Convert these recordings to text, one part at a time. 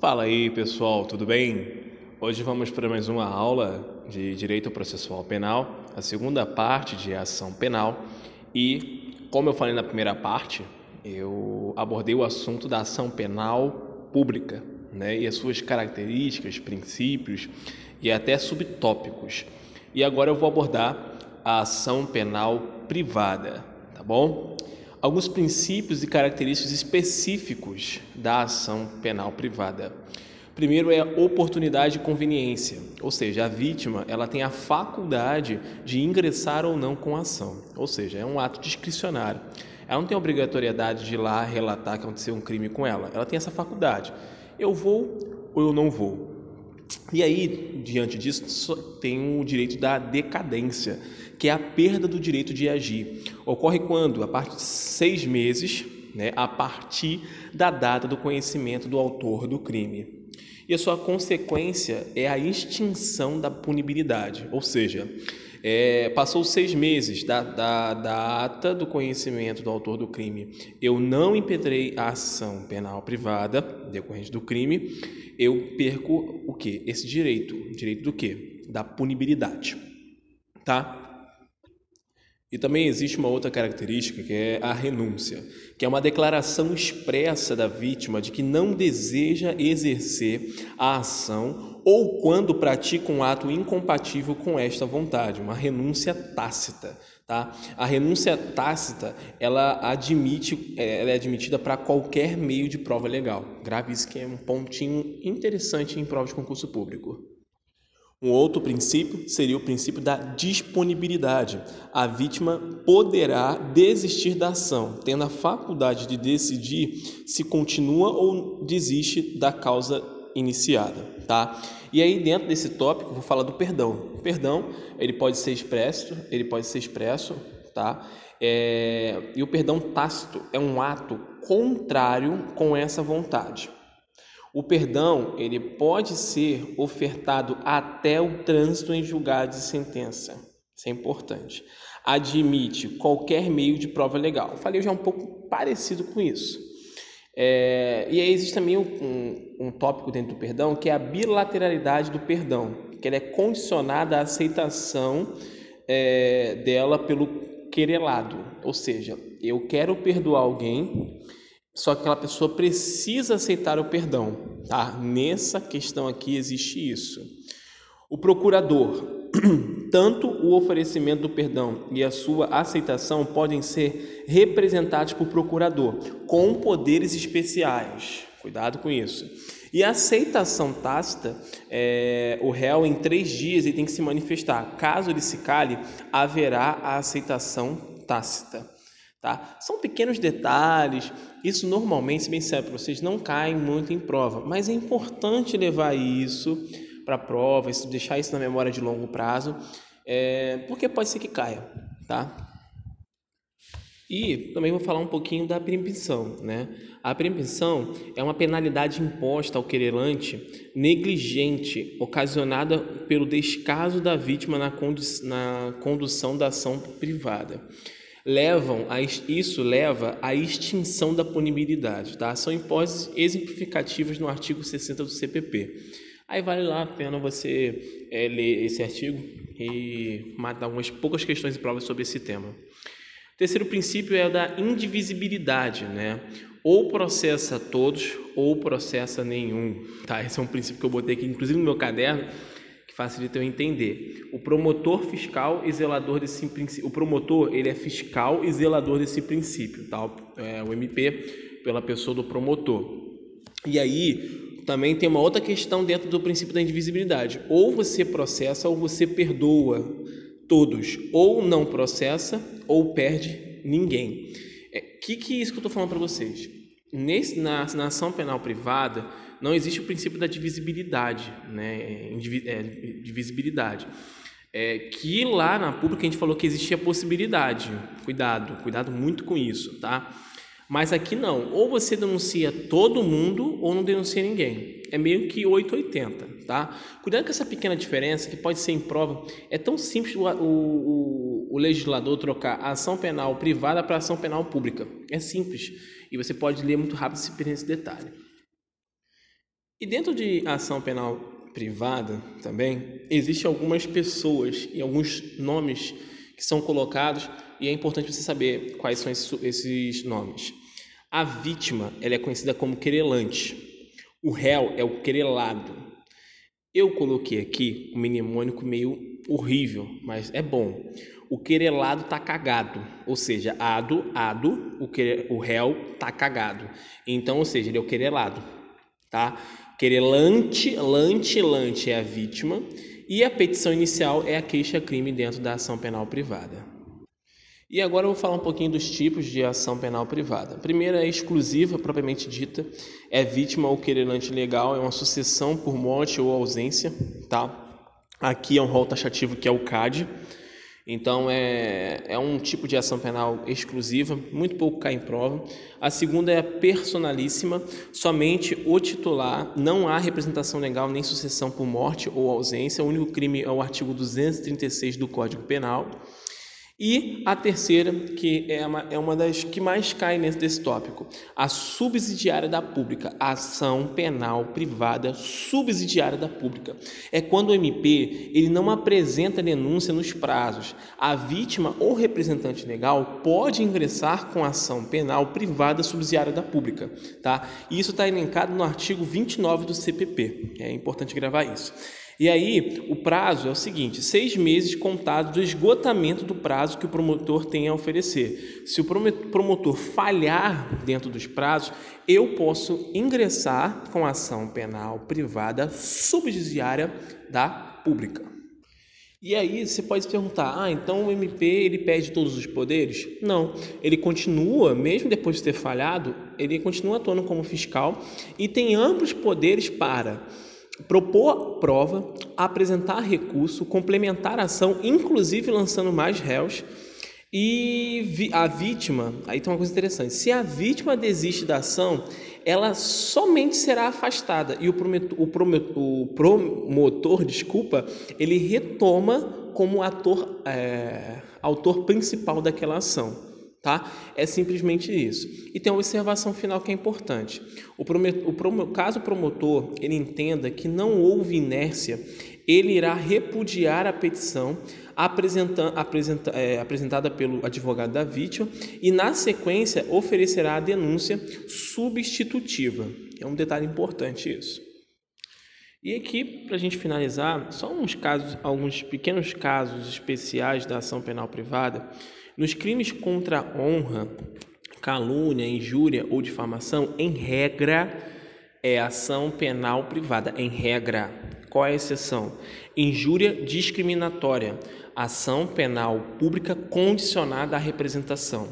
Fala aí pessoal, tudo bem? Hoje vamos para mais uma aula de Direito Processual Penal, a segunda parte de ação penal e, como eu falei na primeira parte, eu abordei o assunto da ação penal pública né, e as suas características, princípios e até subtópicos. E agora eu vou abordar a ação penal privada, tá bom? Alguns princípios e características específicos da ação penal privada. Primeiro é oportunidade e conveniência, ou seja, a vítima ela tem a faculdade de ingressar ou não com a ação, ou seja, é um ato discricionário. Ela não tem a obrigatoriedade de ir lá relatar que aconteceu um crime com ela, ela tem essa faculdade. Eu vou ou eu não vou. E aí, diante disso, tem o direito da decadência, que é a perda do direito de agir. Ocorre quando? A partir de seis meses, né, a partir da data do conhecimento do autor do crime. E a sua consequência é a extinção da punibilidade, ou seja, é, passou seis meses da, da, da data do conhecimento do autor do crime, eu não impedrei a ação penal privada decorrente do crime, eu perco o que? Esse direito. Direito do que? Da punibilidade. Tá? E também existe uma outra característica que é a renúncia, que é uma declaração expressa da vítima de que não deseja exercer a ação ou quando pratica um ato incompatível com esta vontade, uma renúncia tácita. Tá? A renúncia tácita ela admite, é, ela é admitida para qualquer meio de prova legal. Grave isso que é um pontinho interessante em prova de concurso público. Um outro princípio seria o princípio da disponibilidade. A vítima poderá desistir da ação, tendo a faculdade de decidir se continua ou desiste da causa iniciada, tá? E aí dentro desse tópico vou falar do perdão. O perdão ele pode ser expresso, ele pode ser expresso, tá? É, e o perdão tácito é um ato contrário com essa vontade. O perdão ele pode ser ofertado até o trânsito em julgado de sentença. Isso é importante. Admite qualquer meio de prova legal. Falei já um pouco parecido com isso. É, e aí existe também um, um tópico dentro do perdão que é a bilateralidade do perdão, que ela é condicionada à aceitação é, dela pelo querelado. Ou seja, eu quero perdoar alguém só que aquela pessoa precisa aceitar o perdão, tá? Nessa questão aqui existe isso. O procurador, tanto o oferecimento do perdão e a sua aceitação podem ser representados por procurador com poderes especiais. Cuidado com isso. E a aceitação tácita, é, o réu em três dias ele tem que se manifestar. Caso ele se cale, haverá a aceitação tácita. Tá? São pequenos detalhes, isso normalmente, se bem sério para vocês, não cai muito em prova, mas é importante levar isso para a prova, deixar isso na memória de longo prazo, é, porque pode ser que caia. Tá? E também vou falar um pouquinho da preempção. Né? A preempção é uma penalidade imposta ao querelante negligente, ocasionada pelo descaso da vítima na, condu na condução da ação privada levam a, isso leva à extinção da punibilidade, tá? São hipóteses exemplificativas no artigo 60 do CPP. Aí vale lá a pena você é, ler esse artigo e matar algumas poucas questões e provas sobre esse tema. O terceiro princípio é o da indivisibilidade, né? Ou processa todos ou processa nenhum, tá? Esse é um princípio que eu botei aqui, inclusive no meu caderno, facilita eu entender. O promotor fiscal e zelador desse princípio. O promotor, ele é fiscal e zelador desse princípio, tá? É, o MP pela pessoa do promotor. E aí, também tem uma outra questão dentro do princípio da indivisibilidade. Ou você processa ou você perdoa todos. Ou não processa ou perde ninguém. O é, que, que é isso que eu estou falando para vocês? Nesse, na, na ação penal privada, não existe o princípio da divisibilidade, né? É, divisibilidade. É, que lá na pública a gente falou que existia possibilidade. Cuidado, cuidado muito com isso, tá? Mas aqui não. Ou você denuncia todo mundo ou não denuncia ninguém. É meio que 880, tá? Cuidado com essa pequena diferença que pode ser em prova. É tão simples o, o, o legislador trocar a ação penal privada para ação penal pública. É simples. E você pode ler muito rápido se perder esse detalhe. E dentro de ação penal privada também, existem algumas pessoas e alguns nomes que são colocados e é importante você saber quais são esses nomes. A vítima ela é conhecida como querelante. O réu é o querelado. Eu coloquei aqui um mnemônico meio horrível, mas é bom. O querelado tá cagado, ou seja, ado, ado, o, que, o réu tá cagado. Então, ou seja, ele é o querelado, tá? Querelante, lante, lante é a vítima e a petição inicial é a queixa-crime dentro da ação penal privada. E agora eu vou falar um pouquinho dos tipos de ação penal privada. A primeira é exclusiva, propriamente dita, é vítima ou querelante legal, é uma sucessão por morte ou ausência, tá? Aqui é um rol taxativo que é o CAD. Então é, é um tipo de ação penal exclusiva, muito pouco cai em prova. A segunda é a personalíssima, somente o titular, não há representação legal nem sucessão por morte ou ausência. O único crime é o artigo 236 do Código Penal. E a terceira, que é uma, é uma das que mais cai nesse tópico, a subsidiária da pública, a ação penal privada subsidiária da pública. É quando o MP ele não apresenta denúncia nos prazos. A vítima ou representante legal pode ingressar com ação penal privada subsidiária da pública. Tá? E isso está elencado no artigo 29 do CPP. É importante gravar isso. E aí, o prazo é o seguinte: seis meses contados do esgotamento do prazo que o promotor tem a oferecer. Se o promotor falhar dentro dos prazos, eu posso ingressar com ação penal privada subsidiária da pública. E aí você pode se perguntar: ah, então o MP ele perde todos os poderes? Não, ele continua, mesmo depois de ter falhado, ele continua atuando como fiscal e tem amplos poderes para propor prova, apresentar recurso, complementar a ação, inclusive lançando mais réus. E a vítima, aí tem uma coisa interessante: se a vítima desiste da ação, ela somente será afastada e o, prometor, o, prometor, o promotor, desculpa, ele retoma como ator, é, autor principal daquela ação tá? É simplesmente isso. E tem uma observação final que é importante. O, o caso o promotor ele entenda que não houve inércia, ele irá repudiar a petição apresenta, apresenta, é, apresentada pelo advogado da vítima e, na sequência, oferecerá a denúncia substitutiva. É um detalhe importante isso. E aqui, para a gente finalizar, só uns casos, alguns pequenos casos especiais da ação penal privada nos crimes contra a honra, calúnia, injúria ou difamação, em regra, é ação penal privada. Em regra. Qual é a exceção? Injúria discriminatória, ação penal pública condicionada à representação.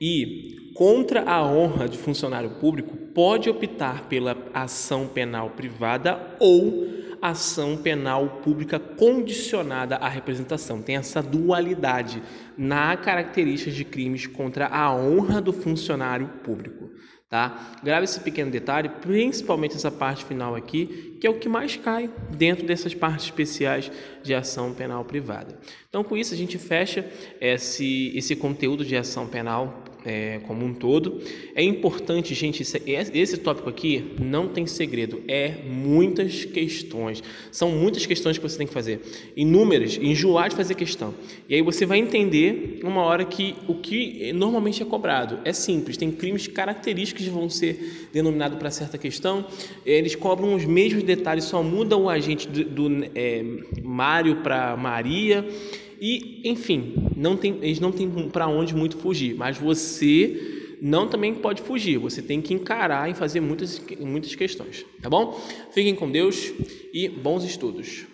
E contra a honra de funcionário público pode optar pela ação penal privada ou ação penal pública condicionada à representação. Tem essa dualidade na característica de crimes contra a honra do funcionário público. Tá? Grave esse pequeno detalhe, principalmente essa parte final aqui, que é o que mais cai dentro dessas partes especiais de ação penal privada. Então, com isso, a gente fecha esse, esse conteúdo de ação penal é, como um todo. É importante, gente, esse, tópico aqui não tem segredo, é muitas questões. São muitas questões que você tem que fazer, inúmeras, enjoar de fazer questão. E aí você vai entender uma hora que o que normalmente é cobrado. É simples, tem crimes característicos que vão ser denominados para certa questão, eles cobram os mesmos detalhes, só muda o agente do, do é, Mário para Maria e, enfim, não tem, eles não têm para onde muito fugir, mas você não também pode fugir, você tem que encarar e fazer muitas, muitas questões, tá bom? Fiquem com Deus e bons estudos.